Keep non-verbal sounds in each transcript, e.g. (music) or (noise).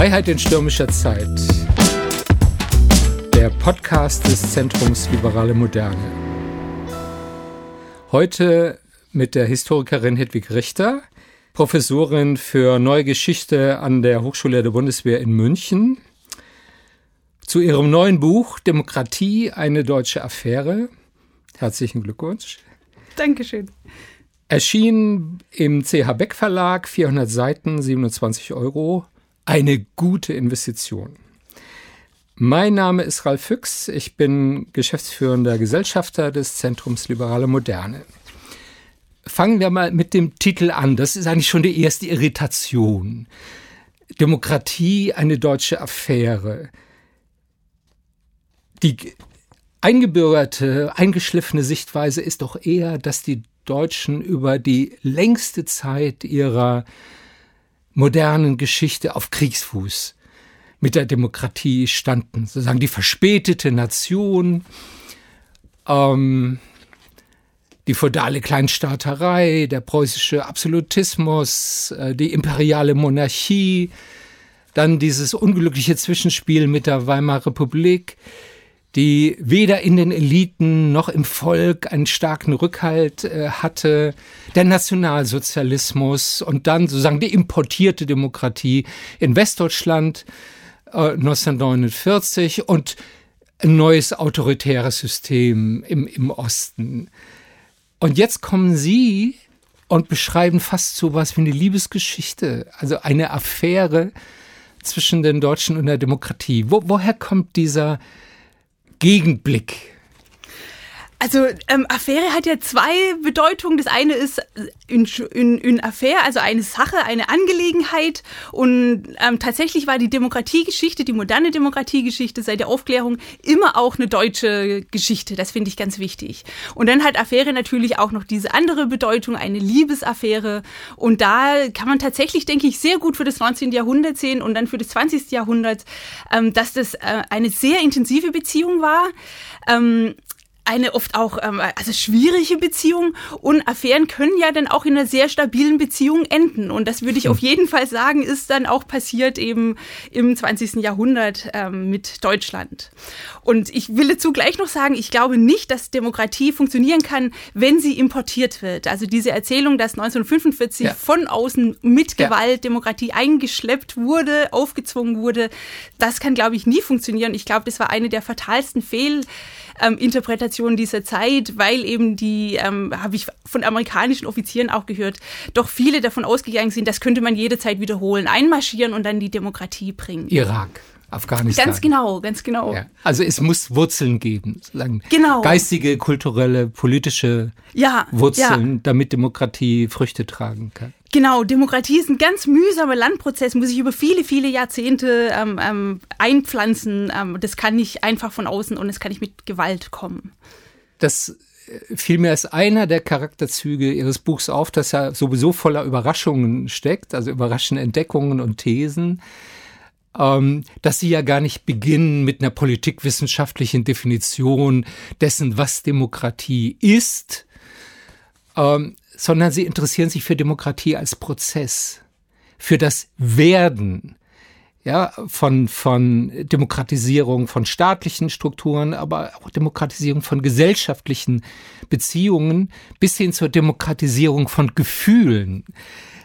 Freiheit in stürmischer Zeit. Der Podcast des Zentrums Liberale Moderne. Heute mit der Historikerin Hedwig Richter, Professorin für Neue Geschichte an der Hochschule der Bundeswehr in München. Zu ihrem neuen Buch Demokratie, eine deutsche Affäre. Herzlichen Glückwunsch. Dankeschön. Erschien im CH Beck Verlag, 400 Seiten, 27 Euro. Eine gute Investition. Mein Name ist Ralf Füchs. Ich bin geschäftsführender Gesellschafter des Zentrums Liberale Moderne. Fangen wir mal mit dem Titel an. Das ist eigentlich schon die erste Irritation. Demokratie, eine deutsche Affäre. Die eingebürgerte, eingeschliffene Sichtweise ist doch eher, dass die Deutschen über die längste Zeit ihrer modernen Geschichte auf Kriegsfuß mit der Demokratie standen. Sozusagen die verspätete Nation, ähm, die feudale Kleinstaaterei, der preußische Absolutismus, äh, die imperiale Monarchie, dann dieses unglückliche Zwischenspiel mit der Weimarer Republik, die weder in den Eliten noch im Volk einen starken Rückhalt äh, hatte, der Nationalsozialismus und dann sozusagen die importierte Demokratie in Westdeutschland äh, 1949 und ein neues autoritäres System im, im Osten. Und jetzt kommen Sie und beschreiben fast so was wie eine Liebesgeschichte, also eine Affäre zwischen den Deutschen und der Demokratie. Wo, woher kommt dieser Gegenblick also ähm, Affäre hat ja zwei Bedeutungen. Das eine ist in, in, in Affäre, also eine Sache, eine Angelegenheit. Und ähm, tatsächlich war die Demokratiegeschichte, die moderne Demokratiegeschichte seit der Aufklärung immer auch eine deutsche Geschichte. Das finde ich ganz wichtig. Und dann hat Affäre natürlich auch noch diese andere Bedeutung, eine Liebesaffäre. Und da kann man tatsächlich, denke ich, sehr gut für das 19. Jahrhundert sehen und dann für das 20. Jahrhundert, ähm, dass das äh, eine sehr intensive Beziehung war. Ähm, eine oft auch ähm, also schwierige Beziehung und Affären können ja dann auch in einer sehr stabilen Beziehung enden und das würde ich hm. auf jeden Fall sagen, ist dann auch passiert eben im 20. Jahrhundert ähm, mit Deutschland. Und ich will dazu gleich noch sagen, ich glaube nicht, dass Demokratie funktionieren kann, wenn sie importiert wird. Also diese Erzählung, dass 1945 ja. von außen mit Gewalt ja. Demokratie eingeschleppt wurde, aufgezwungen wurde, das kann, glaube ich, nie funktionieren. Ich glaube, das war eine der fatalsten Fehl Interpretation dieser Zeit, weil eben die, ähm, habe ich von amerikanischen Offizieren auch gehört, doch viele davon ausgegangen sind, das könnte man jederzeit wiederholen, einmarschieren und dann die Demokratie bringen. Irak. Afghanistan. Ganz genau, ganz genau. Ja. Also es muss Wurzeln geben, genau. geistige, kulturelle, politische ja, Wurzeln, ja. damit Demokratie Früchte tragen kann. Genau, Demokratie ist ein ganz mühsamer Landprozess, muss sich über viele, viele Jahrzehnte ähm, ähm, einpflanzen. Ähm, das kann nicht einfach von außen und es kann nicht mit Gewalt kommen. Das äh, fiel mir als einer der Charakterzüge Ihres Buchs auf, dass er sowieso voller Überraschungen steckt, also überraschende Entdeckungen und Thesen, ähm, dass Sie ja gar nicht beginnen mit einer politikwissenschaftlichen Definition dessen, was Demokratie ist, ähm, sondern sie interessieren sich für Demokratie als Prozess, für das Werden ja, von, von Demokratisierung von staatlichen Strukturen, aber auch Demokratisierung von gesellschaftlichen Beziehungen bis hin zur Demokratisierung von Gefühlen.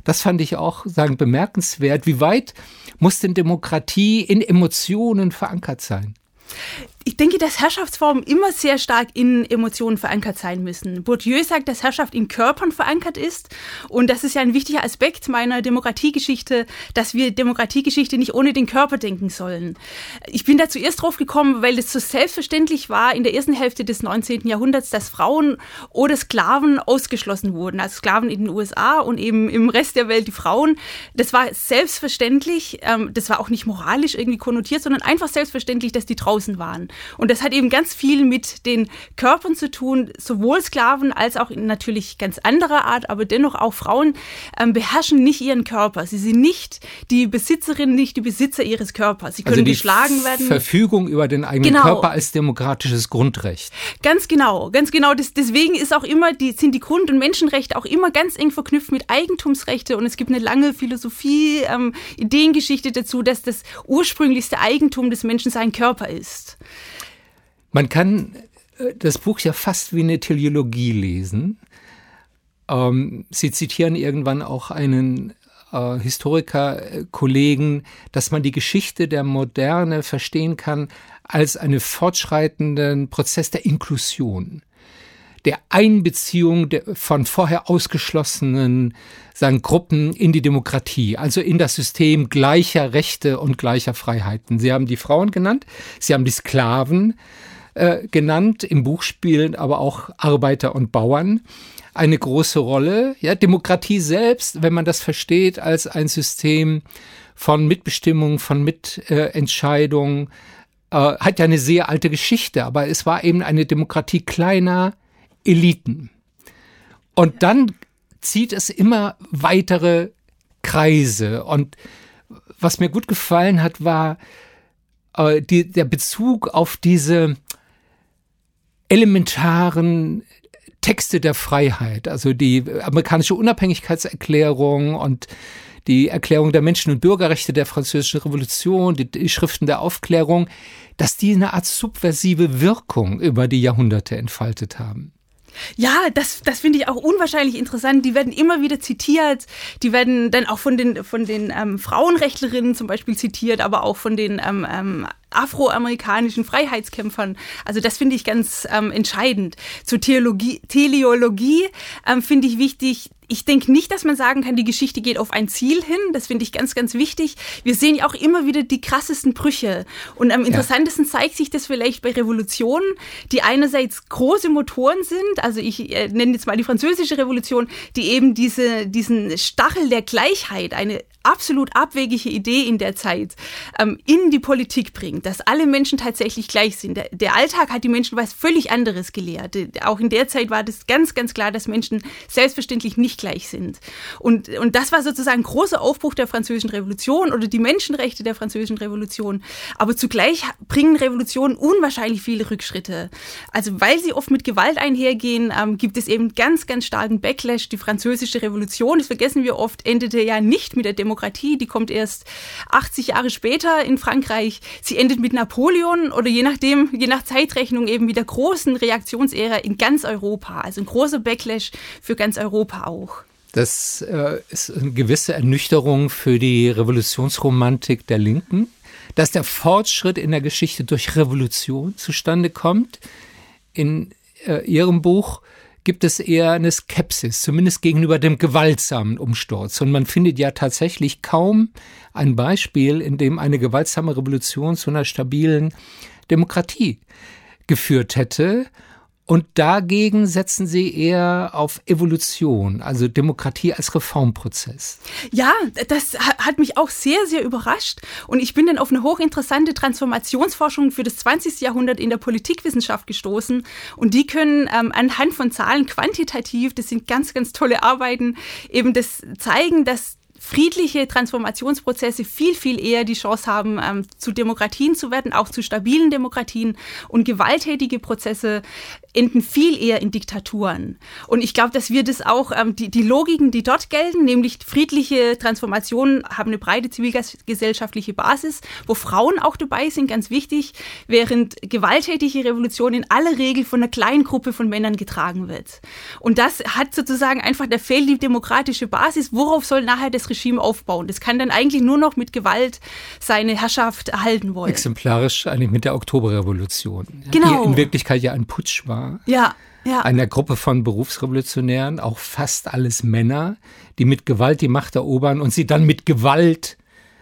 Das fand ich auch sagen bemerkenswert. Wie weit muss denn Demokratie in Emotionen verankert sein? Ich denke, dass Herrschaftsformen immer sehr stark in Emotionen verankert sein müssen. Bourdieu sagt, dass Herrschaft in Körpern verankert ist. Und das ist ja ein wichtiger Aspekt meiner Demokratiegeschichte, dass wir Demokratiegeschichte nicht ohne den Körper denken sollen. Ich bin da zuerst drauf gekommen, weil es so selbstverständlich war in der ersten Hälfte des 19. Jahrhunderts, dass Frauen oder Sklaven ausgeschlossen wurden. Also Sklaven in den USA und eben im Rest der Welt die Frauen. Das war selbstverständlich. Ähm, das war auch nicht moralisch irgendwie konnotiert, sondern einfach selbstverständlich, dass die draußen waren. Und das hat eben ganz viel mit den Körpern zu tun, sowohl Sklaven als auch natürlich ganz anderer Art, aber dennoch auch Frauen ähm, beherrschen nicht ihren Körper. Sie sind nicht die Besitzerin, nicht die Besitzer ihres Körpers. Sie können also geschlagen werden. Verfügung über den eigenen Genau. Körper als demokratisches Grundrecht. Ganz genau, ganz genau. Das, deswegen ist auch immer die, sind die Grund- und Menschenrechte auch immer ganz eng verknüpft mit Eigentumsrechte und es gibt eine lange Philosophie, ähm, Ideengeschichte dazu, dass das ursprünglichste Eigentum des Menschen sein Körper ist. Man kann äh, das Buch ja fast wie eine Teleologie lesen. Ähm, Sie zitieren irgendwann auch einen äh, Historiker-Kollegen, dass man die Geschichte der Moderne verstehen kann als einen fortschreitenden Prozess der Inklusion, der Einbeziehung der, von vorher ausgeschlossenen sagen, Gruppen in die Demokratie, also in das System gleicher Rechte und gleicher Freiheiten. Sie haben die Frauen genannt, Sie haben die Sklaven äh, genannt, im Buch spielen aber auch Arbeiter und Bauern eine große Rolle. Ja, Demokratie selbst, wenn man das versteht als ein System von Mitbestimmung, von Mitentscheidung, äh, hat ja eine sehr alte Geschichte, aber es war eben eine Demokratie kleiner Eliten. Und dann zieht es immer weitere Kreise. Und was mir gut gefallen hat, war äh, die, der Bezug auf diese elementaren Texte der Freiheit, also die amerikanische Unabhängigkeitserklärung und die Erklärung der Menschen- und Bürgerrechte der Französischen Revolution, die, die, Schriften der Aufklärung, dass die eine Art subversive Wirkung über die Jahrhunderte entfaltet haben. Ja, das, das finde ich auch unwahrscheinlich interessant. Die werden immer wieder zitiert. Die werden dann auch von den, von den ähm, Frauenrechtlerinnen zum Beispiel zitiert, aber auch von den ähm, ähm, afroamerikanischen Freiheitskämpfern. Also das finde ich ganz ähm, entscheidend. Zur Theologie, Teleologie ähm, finde ich wichtig, ich denke nicht, dass man sagen kann, die Geschichte geht auf ein Ziel hin. Das finde ich ganz, ganz wichtig. Wir sehen ja auch immer wieder die krassesten Brüche. Und am interessantesten ja. zeigt sich das vielleicht bei Revolutionen, die einerseits große Motoren sind. Also ich äh, nenne jetzt mal die französische Revolution, die eben diese, diesen Stachel der Gleichheit, eine absolut abwegige Idee in der Zeit, ähm, in die Politik bringt, dass alle Menschen tatsächlich gleich sind. Der, der Alltag hat die Menschen was völlig anderes gelehrt. Auch in der Zeit war das ganz, ganz klar, dass Menschen selbstverständlich nicht gleich sind. Und, und das war sozusagen ein großer Aufbruch der Französischen Revolution oder die Menschenrechte der Französischen Revolution. Aber zugleich bringen Revolutionen unwahrscheinlich viele Rückschritte. Also weil sie oft mit Gewalt einhergehen, ähm, gibt es eben ganz, ganz starken Backlash. Die Französische Revolution, das vergessen wir oft, endete ja nicht mit der Demokratie. Die kommt erst 80 Jahre später in Frankreich. Sie endet mit Napoleon oder je nachdem, je nach Zeitrechnung eben mit der großen Reaktionsära in ganz Europa. Also ein großer Backlash für ganz Europa auch. Das äh, ist eine gewisse Ernüchterung für die Revolutionsromantik der Linken, dass der Fortschritt in der Geschichte durch Revolution zustande kommt. In äh, ihrem Buch gibt es eher eine Skepsis, zumindest gegenüber dem gewaltsamen Umsturz. Und man findet ja tatsächlich kaum ein Beispiel, in dem eine gewaltsame Revolution zu einer stabilen Demokratie geführt hätte. Und dagegen setzen Sie eher auf Evolution, also Demokratie als Reformprozess. Ja, das hat mich auch sehr, sehr überrascht. Und ich bin dann auf eine hochinteressante Transformationsforschung für das 20. Jahrhundert in der Politikwissenschaft gestoßen. Und die können ähm, anhand von Zahlen quantitativ, das sind ganz, ganz tolle Arbeiten, eben das zeigen, dass friedliche Transformationsprozesse viel, viel eher die Chance haben, ähm, zu Demokratien zu werden, auch zu stabilen Demokratien. Und gewalttätige Prozesse enden viel eher in Diktaturen. Und ich glaube, dass wir das auch, ähm, die, die Logiken, die dort gelten, nämlich friedliche Transformationen haben eine breite zivilgesellschaftliche Basis, wo Frauen auch dabei sind, ganz wichtig, während gewalttätige Revolution in aller Regel von einer kleinen Gruppe von Männern getragen wird. Und das hat sozusagen einfach, da fehlt die demokratische Basis. Worauf soll nachher das Regime aufbauen? Das kann dann eigentlich nur noch mit Gewalt seine Herrschaft erhalten wollen. Exemplarisch eigentlich mit der Oktoberrevolution. Genau. Die in Wirklichkeit ja ein Putsch war. Ja, ja. Einer Gruppe von Berufsrevolutionären, auch fast alles Männer, die mit Gewalt die Macht erobern und sie dann mit Gewalt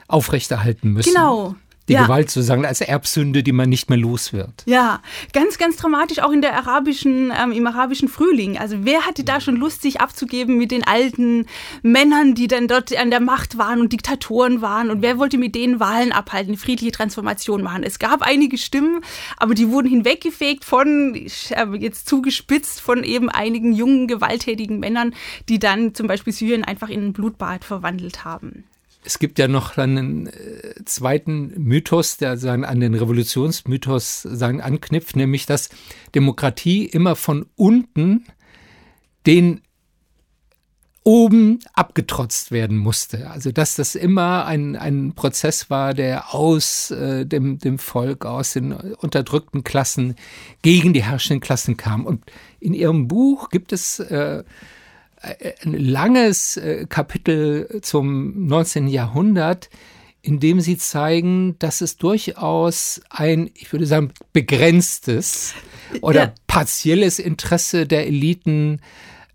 aufrechterhalten müssen. Genau. Die Ja. Gewalt sozusagen als Erbsünde, die man nicht mehr los wird. Ja, ganz, ganz dramatisch auch in der arabischen, ähm, im arabischen Frühling. Also wer hatte da schon Lust, sich abzugeben mit den alten Männern, die dann dort an der Macht waren und Diktatoren waren? Und wer wollte mit denen Wahlen abhalten, eine friedliche Transformation machen? Es gab einige Stimmen, aber die wurden hinweggefegt von, habe jetzt zugespitzt, von eben einigen jungen, gewalttätigen Männern, die dann zum Beispiel Syrien einfach in ein Blutbad verwandelt haben. Es gibt ja noch einen äh, zweiten Mythos, der sagen, an den Revolutionsmythos sagen, anknüpft, nämlich dass Demokratie immer von unten den oben abgetrotzt werden musste. Also dass das immer ein, ein Prozess war, der aus äh, dem, dem Volk, aus den unterdrückten Klassen gegen die herrschenden Klassen kam. Und in ihrem Buch gibt es äh, ein langes äh, Kapitel zum 19. Jahrhundert, in dem sie zeigen, dass es durchaus ein, ich würde sagen, begrenztes oder Ja. partielles Interesse der Eliten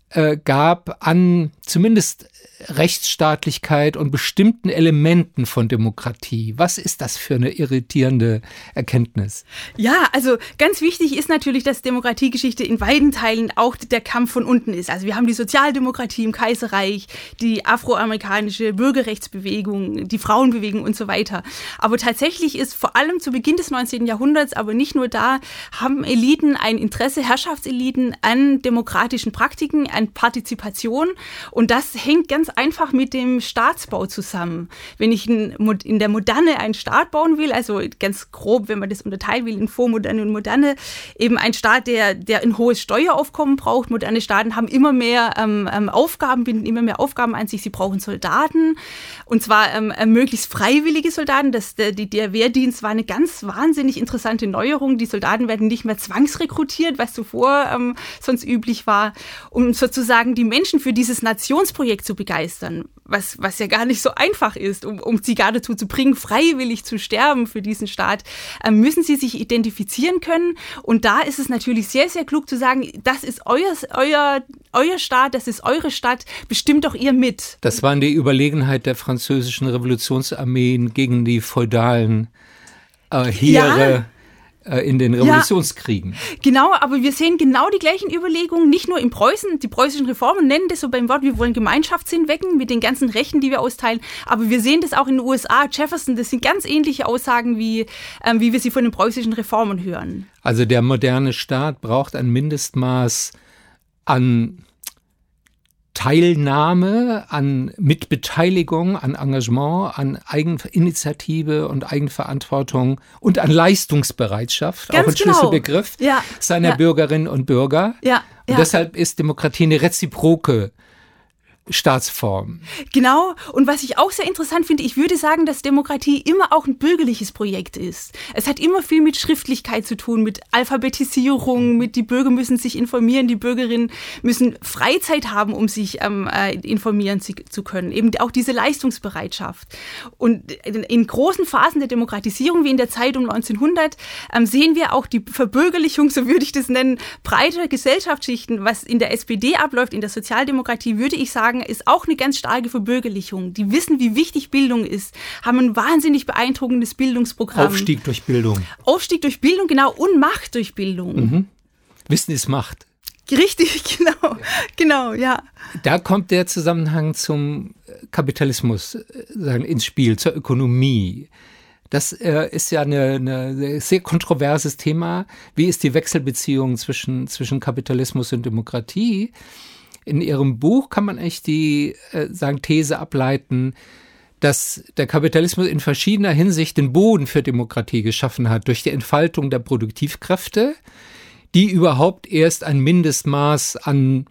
äh, gab an zumindest Rechtsstaatlichkeit und bestimmten Elementen von Demokratie. Was ist das für eine irritierende Erkenntnis? Ja, also ganz wichtig ist natürlich, dass Demokratiegeschichte in beiden Teilen auch der Kampf von unten ist. Also wir haben die Sozialdemokratie im Kaiserreich, die afroamerikanische Bürgerrechtsbewegung, die Frauenbewegung und so weiter. Aber tatsächlich ist vor allem zu Beginn des 19. Jahrhunderts, aber nicht nur da, haben Eliten ein Interesse, Herrschaftseliten an demokratischen Praktiken, an Partizipation. Und das hängt ganz einfach mit dem Staatsbau zusammen. Wenn ich in, der Moderne einen Staat bauen will, also ganz grob, wenn man das unterteilen will in Vormoderne und Moderne, eben ein Staat, der, der ein hohes Steueraufkommen braucht. Moderne Staaten haben immer mehr ähm, ähm, Aufgaben, binden immer mehr Aufgaben an sich. Sie brauchen Soldaten und zwar ähm, äh, möglichst freiwillige Soldaten. Das, der, der Wehrdienst war eine ganz wahnsinnig interessante Neuerung. Die Soldaten werden nicht mehr zwangsrekrutiert, was zuvor ähm, sonst üblich war, um sozusagen die Menschen für dieses Nationsprojekt zu begeistern, was, was ja gar nicht so einfach ist, um, um sie gar dazu zu bringen, freiwillig zu sterben für diesen Staat, ähm, müssen sie sich identifizieren können. Und da ist es natürlich sehr, sehr klug zu sagen, das ist euer, euer, euer Staat, das ist eure Stadt, bestimmt doch ihr mit. Das waren die Überlegenheit der französischen Revolutionsarmeen gegen die feudalen äh, Heere äh, in den Revolutionskriegen. Genau, aber wir sehen genau die gleichen Überlegungen, nicht nur in Preußen. Die preußischen Reformen nennen das so beim Wort, wir wollen Gemeinschaftssinn wecken mit den ganzen Rechten, die wir austeilen. Aber wir sehen das auch in den USA. Jefferson, das sind ganz ähnliche Aussagen, wie, ähm, wie wir sie von den preußischen Reformen hören. Also der moderne Staat braucht ein Mindestmaß an Teilnahme, an Mitbeteiligung, an Engagement, an Eigeninitiative und Eigenverantwortung und an Leistungsbereitschaft, Ganz auch ein genau. Schlüsselbegriff Ja, seiner ja. Bürgerinnen und Bürger. Ja, Und ja. deshalb ist Demokratie eine reziproke Staatsform. Genau. Und was ich auch sehr interessant finde, ich würde sagen, dass Demokratie immer auch ein bürgerliches Projekt ist. Es hat immer viel mit Schriftlichkeit zu tun, mit Alphabetisierung, mit die Bürger müssen sich informieren, die Bürgerinnen müssen Freizeit haben, um sich ähm, äh, informieren zu, zu können. Eben auch diese Leistungsbereitschaft. Und in, großen Phasen der Demokratisierung, wie in der Zeit um 1900, ähm, sehen wir auch die Verbürgerlichung, so würde ich das nennen, breiter Gesellschaftsschichten. Was in der SPD abläuft, in der Sozialdemokratie, würde ich sagen, ist auch eine ganz starke Verbürgerlichung. Die wissen, wie wichtig Bildung ist, haben ein wahnsinnig beeindruckendes Bildungsprogramm. Aufstieg durch Bildung. Aufstieg durch Bildung, genau, und Macht durch Bildung. Wissen ist Macht. Richtig, (laughs) genau, genau, ja. Da kommt der Zusammenhang zum Kapitalismus äh, sagen, ins Spiel, zur Ökonomie. Das äh, ist ja eine sehr kontroverses Thema. Wie ist die Wechselbeziehung zwischen, zwischen Kapitalismus und Demokratie? In Ihrem Buch kann man echt die äh, sagen, These ableiten, dass der Kapitalismus in verschiedener Hinsicht den Boden für Demokratie geschaffen hat, durch die Entfaltung der Produktivkräfte, die überhaupt erst ein Mindestmaß an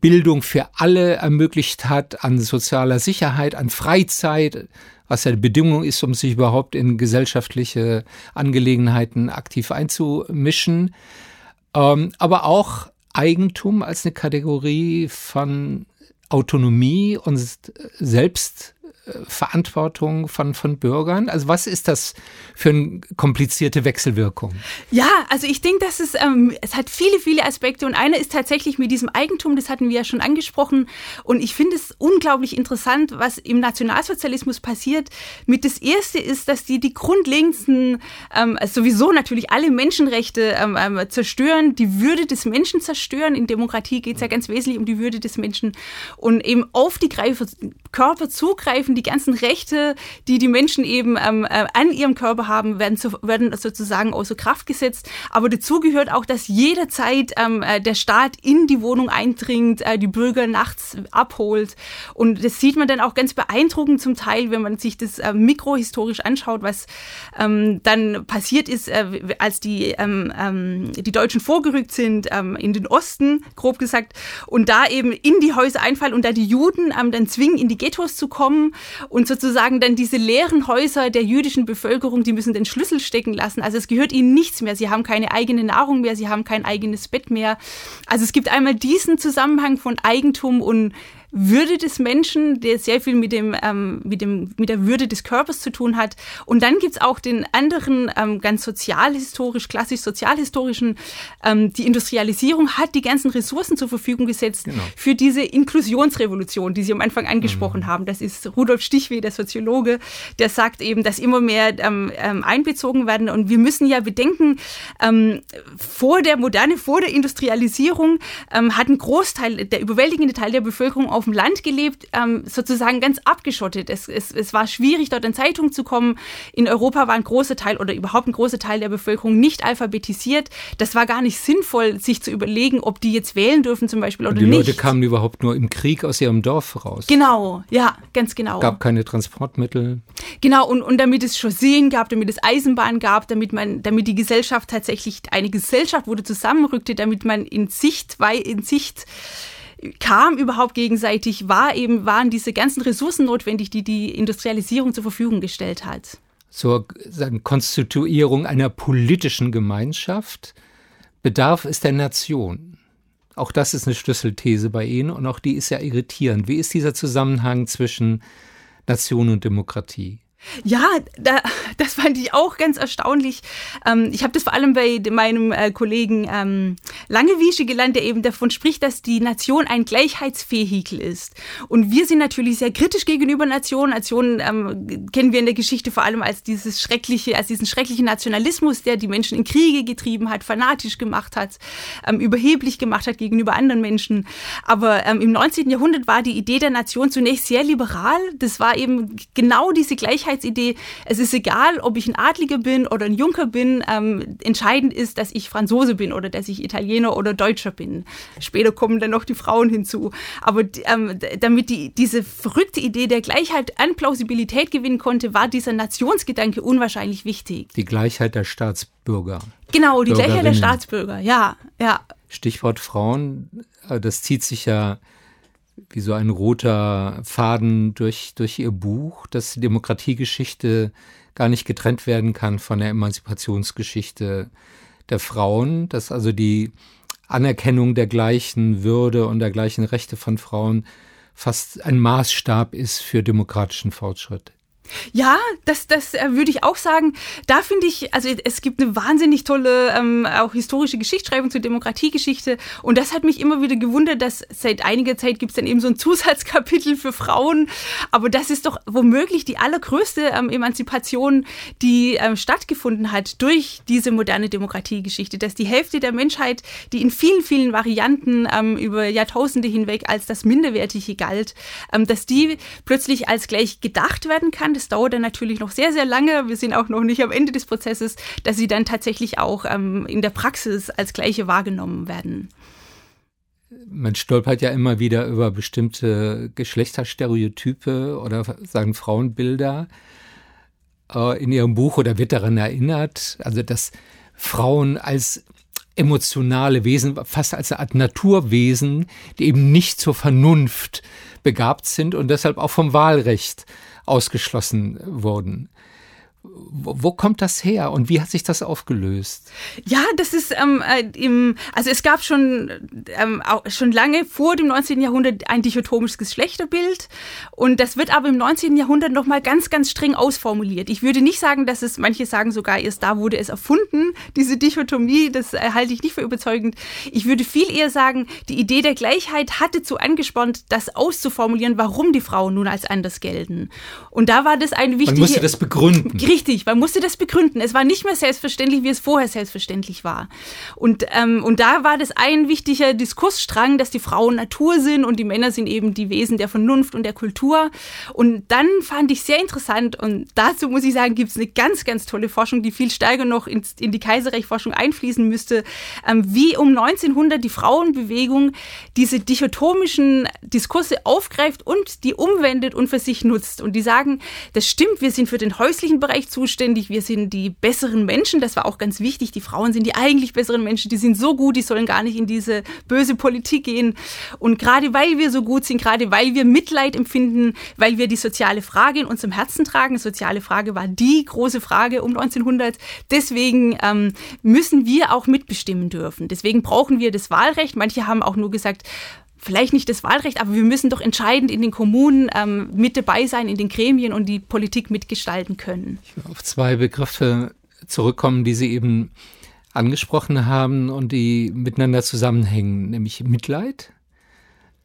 Bildung für alle ermöglicht hat, an sozialer Sicherheit, an Freizeit, was ja die Bedingung ist, um sich überhaupt in gesellschaftliche Angelegenheiten aktiv einzumischen, ähm, aber auch Eigentum als eine Kategorie von Autonomie und Selbst Verantwortung von, von Bürgern? Also was ist das für eine komplizierte Wechselwirkung? Ja, also ich denke, dass es, ähm, es hat viele, viele Aspekte und einer ist tatsächlich mit diesem Eigentum, das hatten wir ja schon angesprochen und ich finde es unglaublich interessant, was im Nationalsozialismus passiert. Mit das erste ist, dass die die grundlegendsten, ähm, sowieso natürlich alle Menschenrechte ähm, ähm, zerstören, die Würde des Menschen zerstören. In Demokratie geht es ja ganz wesentlich um die Würde des Menschen und eben auf die Körper zugreifen, die ganzen Rechte, die die Menschen eben ähm, äh, an ihrem Körper haben, werden, zu, werden sozusagen außer Kraft gesetzt. Aber dazu gehört auch, dass jederzeit ähm, äh, der Staat in die Wohnung eindringt, äh, die Bürger nachts abholt. Und das sieht man dann auch ganz beeindruckend zum Teil, wenn man sich das äh, mikrohistorisch anschaut, was ähm, dann passiert ist, äh, als die, ähm, ähm, die Deutschen vorgerückt sind ähm, in den Osten, grob gesagt, und da eben in die Häuser einfallen und da die Juden ähm, dann zwingen, in die Ghettos zu kommen und sozusagen dann diese leeren Häuser der jüdischen Bevölkerung, die müssen den Schlüssel stecken lassen. Also es gehört ihnen nichts mehr. Sie haben keine eigene Nahrung mehr, sie haben kein eigenes Bett mehr. Also es gibt einmal diesen Zusammenhang von Eigentum und würde des Menschen, der sehr viel mit, dem, ähm, mit, dem, mit der Würde des Körpers zu tun hat. Und dann gibt's auch den anderen, ähm, ganz sozialhistorisch, klassisch sozialhistorischen, ähm, die Industrialisierung hat die ganzen Ressourcen zur Verfügung gesetzt genau. für diese Inklusionsrevolution, die Sie am Anfang angesprochen mhm. haben. Das ist Rudolf Stichweh, der Soziologe, der sagt eben, dass immer mehr ähm, ähm, einbezogen werden. Und wir müssen ja bedenken, ähm, vor der Moderne, vor der Industrialisierung ähm, hat ein Großteil, der überwältigende Teil der Bevölkerung auf dem Land gelebt, ähm, sozusagen ganz abgeschottet. Es, es, es war schwierig, dort in Zeitung zu kommen. In Europa war ein großer Teil oder überhaupt ein großer Teil der Bevölkerung nicht alphabetisiert. Das war gar nicht sinnvoll, sich zu überlegen, ob die jetzt wählen dürfen zum Beispiel oder nicht. Die Leute kamen überhaupt nur im Krieg aus ihrem Dorf raus. Genau, ja, ganz genau. Es gab keine Transportmittel. Genau, und, und damit es Chausseen gab, damit es Eisenbahn gab, damit man, damit die Gesellschaft tatsächlich eine Gesellschaft wurde zusammenrückte, damit man in Sicht, in Sicht kam überhaupt gegenseitig, war eben, waren diese ganzen Ressourcen notwendig, die die Industrialisierung zur Verfügung gestellt hat. Zur sagen, Konstituierung einer politischen Gemeinschaft bedarf es der Nation. Auch das ist eine Schlüsselthese bei Ihnen und auch die ist ja irritierend. Wie ist dieser Zusammenhang zwischen Nation und Demokratie? Ja, da, das fand ich auch ganz erstaunlich. Ähm, ich habe das vor allem bei meinem äh, Kollegen ähm, Langewiesche gelernt, der eben davon spricht, dass die Nation ein Gleichheitsvehikel ist. Und wir sind natürlich sehr kritisch gegenüber Nationen. Nationen ähm, kennen wir in der Geschichte vor allem als dieses schreckliche, als diesen schrecklichen Nationalismus, der die Menschen in Kriege getrieben hat, fanatisch gemacht hat, ähm, überheblich gemacht hat gegenüber anderen Menschen. Aber ähm, im 19. Jahrhundert war die Idee der Nation zunächst sehr liberal. Das war eben genau diese Gleichheit Gleichheitsidee. Es ist egal, ob ich ein Adliger bin oder ein Junker bin. Ähm, entscheidend ist, dass ich Franzose bin oder dass ich Italiener oder Deutscher bin. Später kommen dann noch die Frauen hinzu. Aber ähm, damit die, diese verrückte Idee der Gleichheit an Plausibilität gewinnen konnte, war dieser Nationsgedanke unwahrscheinlich wichtig. Die Gleichheit der Staatsbürger. Genau, die Gleichheit der Staatsbürger, ja, ja. Stichwort Frauen, äh, das zieht sich ja wie so ein roter Faden durch, durch ihr Buch, dass die Demokratiegeschichte gar nicht getrennt werden kann von der Emanzipationsgeschichte der Frauen, dass also die Anerkennung der gleichen Würde und der gleichen Rechte von Frauen fast ein Maßstab ist für demokratischen Fortschritt. Ja, das, das äh, würde ich auch sagen. Da finde ich, also es gibt eine wahnsinnig tolle, ähm, auch historische Geschichtsschreibung zur Demokratiegeschichte. Und das hat mich immer wieder gewundert, dass seit einiger Zeit gibt es dann eben so ein (laughs) Zusatzkapitel für Frauen. Aber das ist doch womöglich die allergrößte ähm, Emanzipation, die ähm, stattgefunden hat durch diese moderne Demokratiegeschichte. Dass die Hälfte der Menschheit, die in vielen, vielen Varianten ähm, über Jahrtausende hinweg als das Minderwertige galt, ähm, dass die plötzlich als gleich gedacht werden kann das dauert dann natürlich noch sehr, sehr lange. Wir sind auch noch nicht am Ende des Prozesses, dass sie dann tatsächlich auch ähm, in der Praxis als gleiche wahrgenommen werden. Man stolpert ja immer wieder über bestimmte Geschlechterstereotype oder sagen Frauenbilder äh, in ihrem Buch oder wird daran erinnert, also dass Frauen als emotionale Wesen, fast als eine Art Naturwesen, die eben nicht zur Vernunft begabt sind und deshalb auch vom Wahlrecht ausgeschlossen wurden. Wo, kommt das her und wie hat sich das aufgelöst? Ja, das ist ähm, äh, im, also es gab schon, ähm, auch schon lange vor dem 19. Jahrhundert ein dichotomisches Geschlechterbild und das wird aber im 19. Jahrhundert nochmal ganz, ganz streng ausformuliert. Ich würde nicht sagen, dass es, manche sagen sogar erst da wurde es erfunden, diese Dichotomie, das äh, halte ich nicht für überzeugend. Ich würde viel eher sagen, die Idee der Gleichheit hatte zu angespornt, das auszuformulieren, warum die Frauen nun als anders gelten. Und da war das eine wichtige... Man musste das begründen. Richtig, man musste das begründen. Es war nicht mehr selbstverständlich, wie es vorher selbstverständlich war. Und, ähm, und da war das ein wichtiger Diskursstrang, dass die Frauen Natur sind und die Männer sind eben die Wesen der Vernunft und der Kultur. Und dann fand ich sehr interessant und dazu muss ich sagen, gibt es eine ganz, ganz tolle Forschung, die viel stärker noch in, in die Kaiserreichforschung einfließen müsste, ähm, wie um 1900 die Frauenbewegung diese dichotomischen Diskurse aufgreift und die umwendet und für sich nutzt. Und die sagen, das stimmt, wir sind für den häuslichen Bereich zuständig, wir sind die besseren Menschen, das war auch ganz wichtig, die Frauen sind die eigentlich besseren Menschen, die sind so gut, die sollen gar nicht in diese böse Politik gehen. Und gerade weil wir so gut sind, gerade weil wir Mitleid empfinden, weil wir die soziale Frage in unserem Herzen tragen, die soziale Frage war die große Frage um 1900, deswegen ähm, müssen wir auch mitbestimmen dürfen. Deswegen brauchen wir das Wahlrecht. Manche haben auch nur gesagt, vielleicht nicht das Wahlrecht, aber wir müssen doch entscheidend in den Kommunen ähm, mit dabei sein, in den Gremien und die Politik mitgestalten können. Ich will auf zwei Begriffe zurückkommen, die Sie eben angesprochen haben und die miteinander zusammenhängen, nämlich Mitleid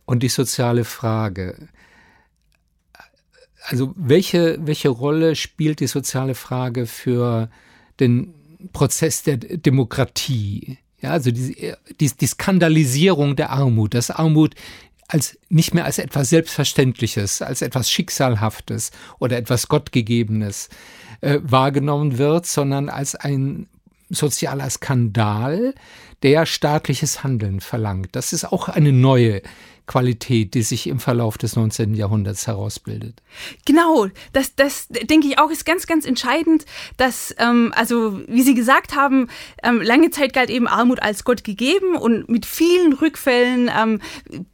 und die soziale Frage. Also welche, welche Rolle spielt die soziale Frage für den Prozess der Demokratie? Ja, also die, die, die Skandalisierung der Armut, dass Armut als nicht mehr als etwas Selbstverständliches, als etwas Schicksalhaftes oder etwas Gottgegebenes äh, wahrgenommen wird, sondern als ein sozialer Skandal, der staatliches Handeln verlangt. Das ist auch eine neue Qualität, die sich im Verlauf des 19. Jahrhunderts herausbildet. Genau, das, das denke ich auch ist ganz, ganz entscheidend, dass, ähm, also wie Sie gesagt haben, ähm, lange Zeit galt eben Armut als Gott gegeben und mit vielen Rückfällen ähm,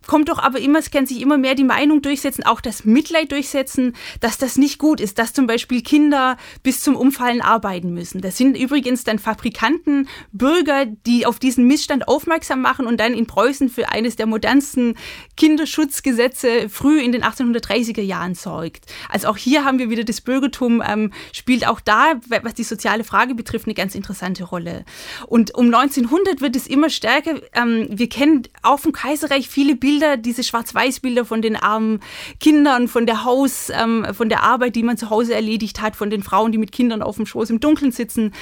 kommt doch aber immer, es kann sich immer mehr die Meinung durchsetzen, auch das Mitleid durchsetzen, dass das nicht gut ist, dass zum Beispiel Kinder bis zum Umfallen arbeiten müssen. Das sind übrigens dann Fabrikanten, Bürger, die auf diesen Missstand aufmerksam machen und dann in Preußen für eines der modernsten Kinderschutzgesetze früh in den 1830er Jahren sorgt. Also auch hier haben wir wieder das Bürgertum, ähm, spielt auch da, was die soziale Frage betrifft, eine ganz interessante Rolle. Und um 1900 wird es immer stärker. Ähm, wir kennen auch vom Kaiserreich viele Bilder, diese Schwarz-Weiß-Bilder von den armen Kindern, von der Haus, ähm, von der Arbeit, die man zu Hause erledigt hat, von den Frauen, die mit Kindern auf dem Schoß im Dunkeln sitzen.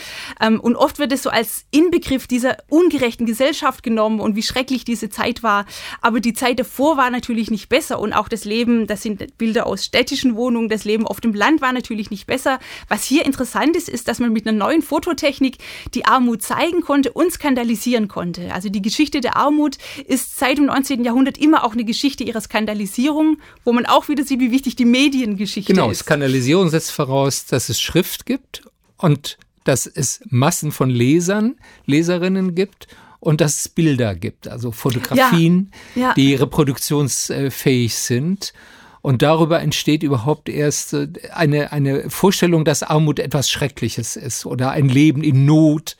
Ähm, und oft wird es so als Inbegriff dieser ungerechten Gesellschaft genommen und wie schrecklich diese Zeit war. Aber die Zeit davor war natürlich nicht besser und auch das Leben, das sind Bilder aus städtischen Wohnungen, das Leben auf dem Land war natürlich nicht besser. Was hier interessant ist, ist, dass man mit einer neuen Fototechnik die Armut zeigen konnte und skandalisieren konnte. Also die Geschichte der Armut ist seit dem 19. Jahrhundert immer auch eine Geschichte ihrer Skandalisierung, wo man auch wieder sieht, wie wichtig die Mediengeschichte genau, ist. Genau, Skandalisierung setzt voraus, dass es Schrift gibt und dass es Massen von Lesern, Leserinnen gibt und dass es Bilder gibt, also Fotografien, ja, ja. die reproduktionsfähig sind. Und darüber entsteht überhaupt erst äh, eine, eine Vorstellung, dass Armut etwas Schreckliches ist oder ein Leben in Not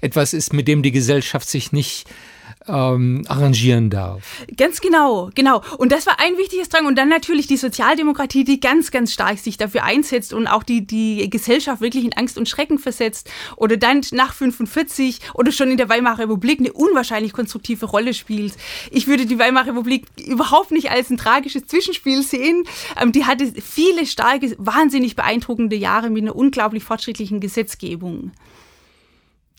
etwas ist, mit dem die Gesellschaft sich nicht ähm, arrangieren darf. Ganz genau, genau. Und das war ein wichtiges Drang. Und dann natürlich die Sozialdemokratie, die ganz, ganz stark sich dafür einsetzt und auch die, die Gesellschaft wirklich in Angst und Schrecken versetzt. Oder dann nach 45 oder schon in der Weimarer Republik eine unwahrscheinlich konstruktive Rolle spielt. Ich würde die Weimarer Republik überhaupt nicht als ein tragisches Zwischenspiel sehen. Ähm, die hatte viele starke, wahnsinnig beeindruckende Jahre mit einer unglaublich fortschrittlichen Gesetzgebung.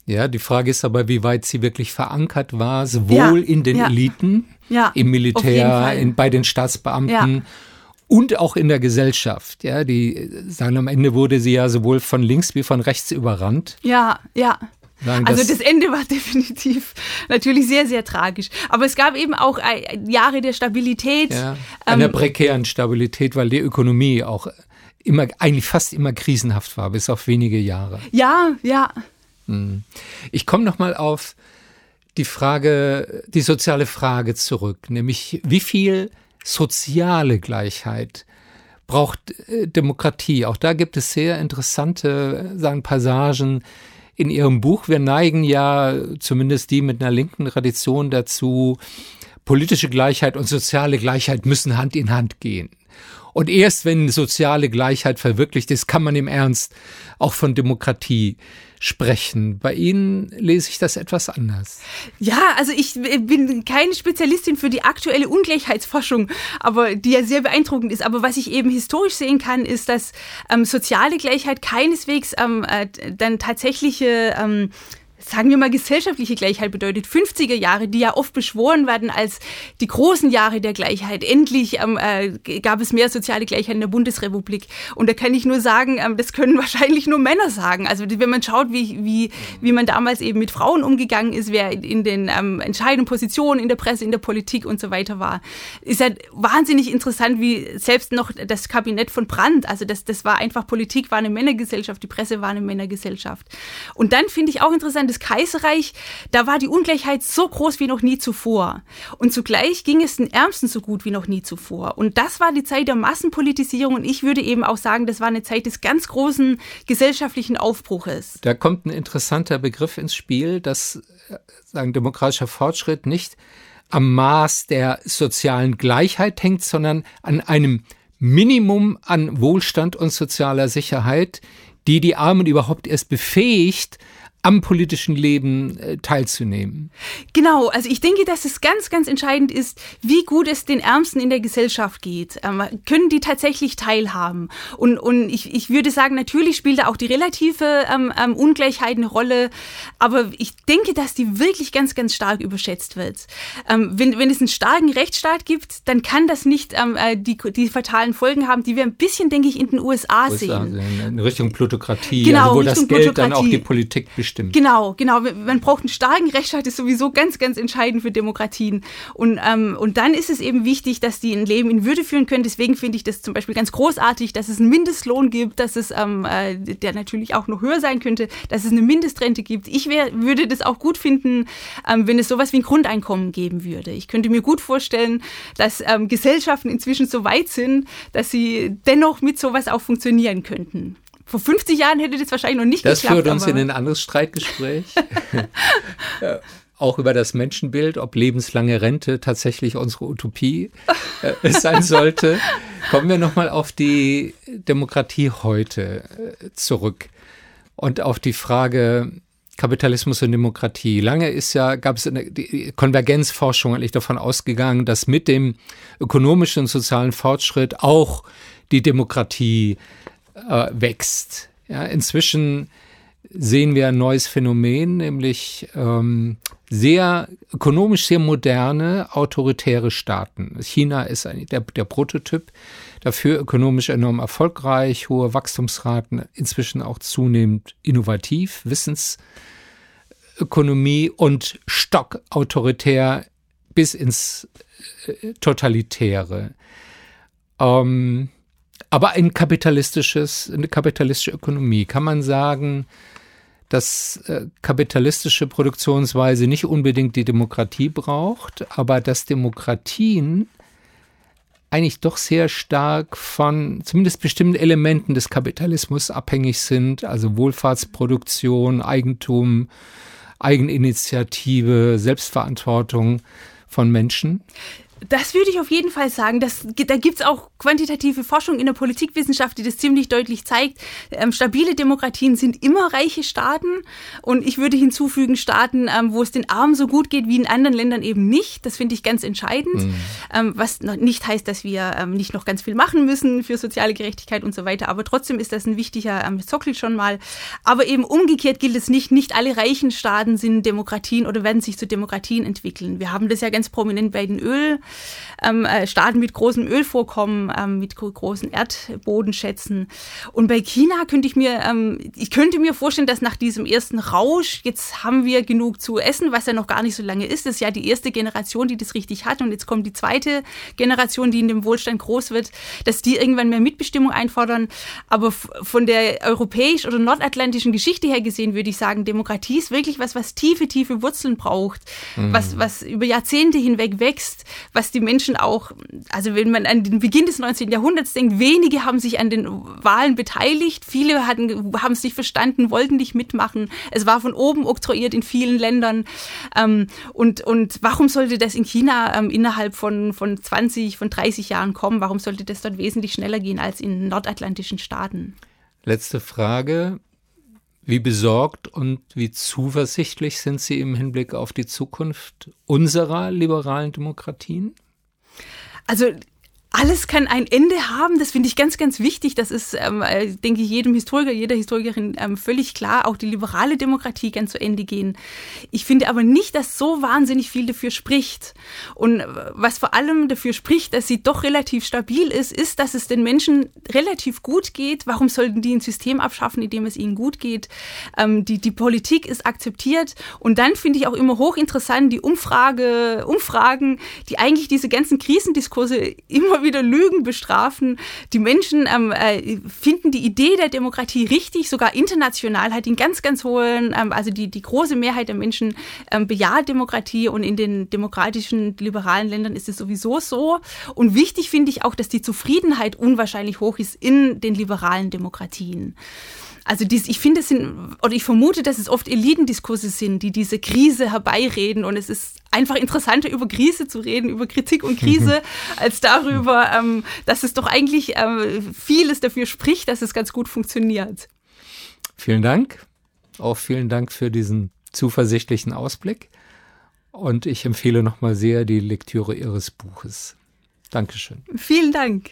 Ja, die Frage ist aber, wie weit sie wirklich verankert war, sowohl ja, in den ja. Eliten, ja, im Militär, in, bei den Staatsbeamten und auch in der Gesellschaft. Ja, die sagen am Ende wurde sie ja sowohl von links wie von rechts überrannt. Ja, ja. Sagen, also das Ende war (laughs) definitiv natürlich sehr, sehr tragisch. Aber es gab eben auch äh, Jahre der Stabilität. Ja, einer ähm, prekären Stabilität, weil die Ökonomie auch immer, eigentlich fast immer krisenhaft war, bis auf wenige Jahre. Ja, ja. Hm. Ich komme noch mal auf die Frage, die soziale Frage zurück, nämlich wie viel soziale Gleichheit braucht äh, Demokratie. Auch da gibt es sehr interessante sagen, Passagen in Ihrem Buch. Wir neigen ja, zumindest die mit einer linken Tradition dazu, politische Gleichheit und soziale Gleichheit müssen Hand in Hand gehen. Und erst wenn soziale Gleichheit verwirklicht ist, kann man im Ernst auch von Demokratie sprechen. Bei Ihnen lese ich das etwas anders. Ja, also ich bin keine Spezialistin für die aktuelle Ungleichheitsforschung, aber die ja sehr beeindruckend ist. Aber was ich eben historisch sehen kann, ist, dass ähm, soziale Gleichheit keineswegs ähm, äh, dann tatsächliche ähm, sagen wir mal, gesellschaftliche Gleichheit bedeutet. 50er Jahre, die ja oft beschworen werden als die großen Jahre der Gleichheit. Endlich ähm, äh, gab es mehr soziale Gleichheit in der Bundesrepublik. Und da kann ich nur sagen, ähm, das können (laughs) wahrscheinlich nur Männer sagen. Also wenn man schaut, wie, wie, wie man damals eben mit Frauen umgegangen ist, wer in den ähm, entscheidenden Positionen in der Presse, in der Politik und so weiter war, ist halt wahnsinnig interessant, wie selbst noch das Kabinett von Brandt, also das, das war einfach Politik, war eine Männergesellschaft, die Presse war eine Männergesellschaft. Und dann finde ich auch interessant, das Kaiserreich, da war die Ungleichheit so groß wie noch nie zuvor. Und zugleich ging es den Ärmsten so gut wie noch nie zuvor. Und das war die Zeit der Massenpolitisierung. Und ich würde eben auch sagen, das war eine Zeit des ganz großen gesellschaftlichen Aufbruches. Da kommt ein interessanter Begriff ins Spiel, dass äh, sagen demokratischer Fortschritt nicht am Maß der sozialen Gleichheit hängt, sondern an einem Minimum an Wohlstand und sozialer Sicherheit, die die Armen überhaupt erst befähigt, am politischen Leben äh, teilzunehmen. Genau, also ich denke, dass es ganz, ganz entscheidend ist, wie gut es den Ärmsten in der Gesellschaft geht. Ähm, können die tatsächlich teilhaben? Und, und ich, ich würde sagen, natürlich spielt da auch die relative ähm, ähm, Ungleichheit eine Rolle, aber ich denke, dass die wirklich ganz, ganz stark überschätzt wird. Ähm, wenn, wenn es einen starken Rechtsstaat gibt, dann kann das nicht ähm, äh, die, die fatalen Folgen haben, die wir ein bisschen, denke ich, in den USA, USA sehen. In Richtung Plutokratie, genau, also wo Richtung das Geld dann auch die Politik bestimmt bestimmt. Genau, genau. Man braucht einen starken Rechtsstaat, ist sowieso ganz, ganz entscheidend für Demokratien. Und, ähm, und dann ist es eben wichtig, dass die ein Leben in Würde führen können. Deswegen finde ich das zum Beispiel ganz großartig, dass es einen Mindestlohn gibt, dass es, ähm, äh, der natürlich auch noch höher sein könnte, dass es eine Mindestrente gibt. Ich wär, würde das auch gut finden, ähm, wenn es sowas wie ein Grundeinkommen geben würde. Ich könnte mir gut vorstellen, dass ähm, Gesellschaften inzwischen so weit sind, dass sie dennoch mit sowas auch funktionieren könnten. Vor 50 Jahren hätte das wahrscheinlich noch nicht das geklappt. Das führt uns in ein anderes Streitgespräch. (laughs) Auch über das Menschenbild, ob lebenslange Rente tatsächlich unsere Utopie äh, (laughs) sein sollte. Kommen wir nochmal auf die Demokratie heute äh, zurück und auf die Frage, Kapitalismus und Demokratie. Lange ist ja, gab es eine, die Konvergenzforschung eigentlich davon ausgegangen, dass mit dem ökonomischen und sozialen Fortschritt auch die Demokratie äh, wächst. Ja, inzwischen sehen wir ein neues Phänomen, nämlich ähm, sehr ökonomisch sehr moderne autoritäre Staaten. China ist ein, der, der Prototyp dafür ökonomisch enorm erfolgreich, hohe Wachstumsraten, inzwischen auch zunehmend innovativ, Wissensökonomie und stockautoritär bis ins äh, Totalitäre. Ähm, aber ein kapitalistisches, eine kapitalistische Ökonomie. Kann man sagen, dass äh, kapitalistische Produktionsweise nicht unbedingt die Demokratie braucht, aber dass Demokratien eigentlich doch sehr stark von zumindest bestimmten Elementen des Kapitalismus abhängig sind, also Wohlfahrtsproduktion, Eigentum, Eigeninitiative, Selbstverantwortung von Menschen? Das würde ich auf jeden Fall sagen. Das, da gibt es auch quantitative Forschung in der Politikwissenschaft, die das ziemlich deutlich zeigt. Ähm, stabile Demokratien sind immer reiche Staaten. Und ich würde hinzufügen, Staaten, ähm, wo es den Armen so gut geht wie in anderen Ländern eben nicht. Das finde ich ganz entscheidend. Mhm. Ähm, was nicht heißt, dass wir ähm, nicht noch ganz viel machen müssen für soziale Gerechtigkeit und so weiter. Aber trotzdem ist das ein wichtiger ähm, Sockel schon mal. Aber eben umgekehrt gilt es nicht. Nicht alle reichen Staaten sind Demokratien oder werden sich zu Demokratien entwickeln. Wir haben das ja ganz prominent bei den Öl ähm, äh, Staaten mit großem Ölvorkommen, ähm, mit großen Erdbodenschätzen. Und bei China könnte ich mir, ähm, ich könnte mir vorstellen, dass nach diesem ersten Rausch, jetzt haben wir genug zu essen, was ja noch gar nicht so lange ist. Das ist ja die erste Generation, die das richtig hat. Und jetzt kommt die zweite Generation, die in dem Wohlstand groß wird, dass die irgendwann mehr Mitbestimmung einfordern. Aber von der europäisch- oder nordatlantischen Geschichte her gesehen, würde ich sagen, Demokratie ist wirklich was, was tiefe, tiefe Wurzeln braucht, mhm. was, was über Jahrzehnte hinweg wächst, was was die Menschen auch, also wenn man an den Beginn des 19. Jahrhunderts denkt, wenige haben sich an den Wahlen beteiligt, viele hatten, haben es nicht verstanden, wollten nicht mitmachen. Es war von oben oktroyiert in vielen Ländern. Ähm, und, und warum sollte das in China ähm, innerhalb von, von 20, von 30 Jahren kommen? Warum sollte das dort wesentlich schneller gehen als in nordatlantischen Staaten? Letzte Frage. Wie besorgt und wie zuversichtlich sind Sie im Hinblick auf die Zukunft unserer liberalen Demokratien? Also alles kann ein Ende haben. Das finde ich ganz, ganz wichtig. Das ist, ähm, äh, denke ich, jedem Historiker, jeder Historikerin ähm, völlig klar. Auch die liberale Demokratie kann zu Ende gehen. Ich finde aber nicht, dass so wahnsinnig viel dafür spricht. Und äh, was vor allem dafür spricht, dass sie doch relativ stabil ist, ist, dass es den Menschen relativ gut geht. Warum sollten die ein System abschaffen, in dem es ihnen gut geht? Ähm, die, die Politik ist akzeptiert. Und dann finde ich auch immer hochinteressant die Umfrage, Umfragen, die eigentlich diese ganzen Krisendiskurse immer wieder Lügen bestrafen. Die Menschen ähm, äh, finden die Idee der Demokratie richtig, sogar international hat ihn ganz, ganz hohen, ähm, also die, die große Mehrheit der Menschen ähm, bejaht Demokratie und in den demokratischen, liberalen Ländern ist es sowieso so. Und wichtig finde ich auch, dass die Zufriedenheit unwahrscheinlich hoch ist in den liberalen Demokratien. Also dies, ich finde, es sind, oder ich vermute, dass es oft Elitendiskurse sind, die diese Krise herbeireden. Und es ist einfach interessanter, über Krise zu reden, über Kritik und Krise, (laughs) als darüber, ähm, dass es doch eigentlich ähm, vieles dafür spricht, dass es ganz gut funktioniert. Vielen Dank. Auch vielen Dank für diesen zuversichtlichen Ausblick. Und ich empfehle nochmal sehr die Lektüre Ihres Buches. Dankeschön. Vielen Dank.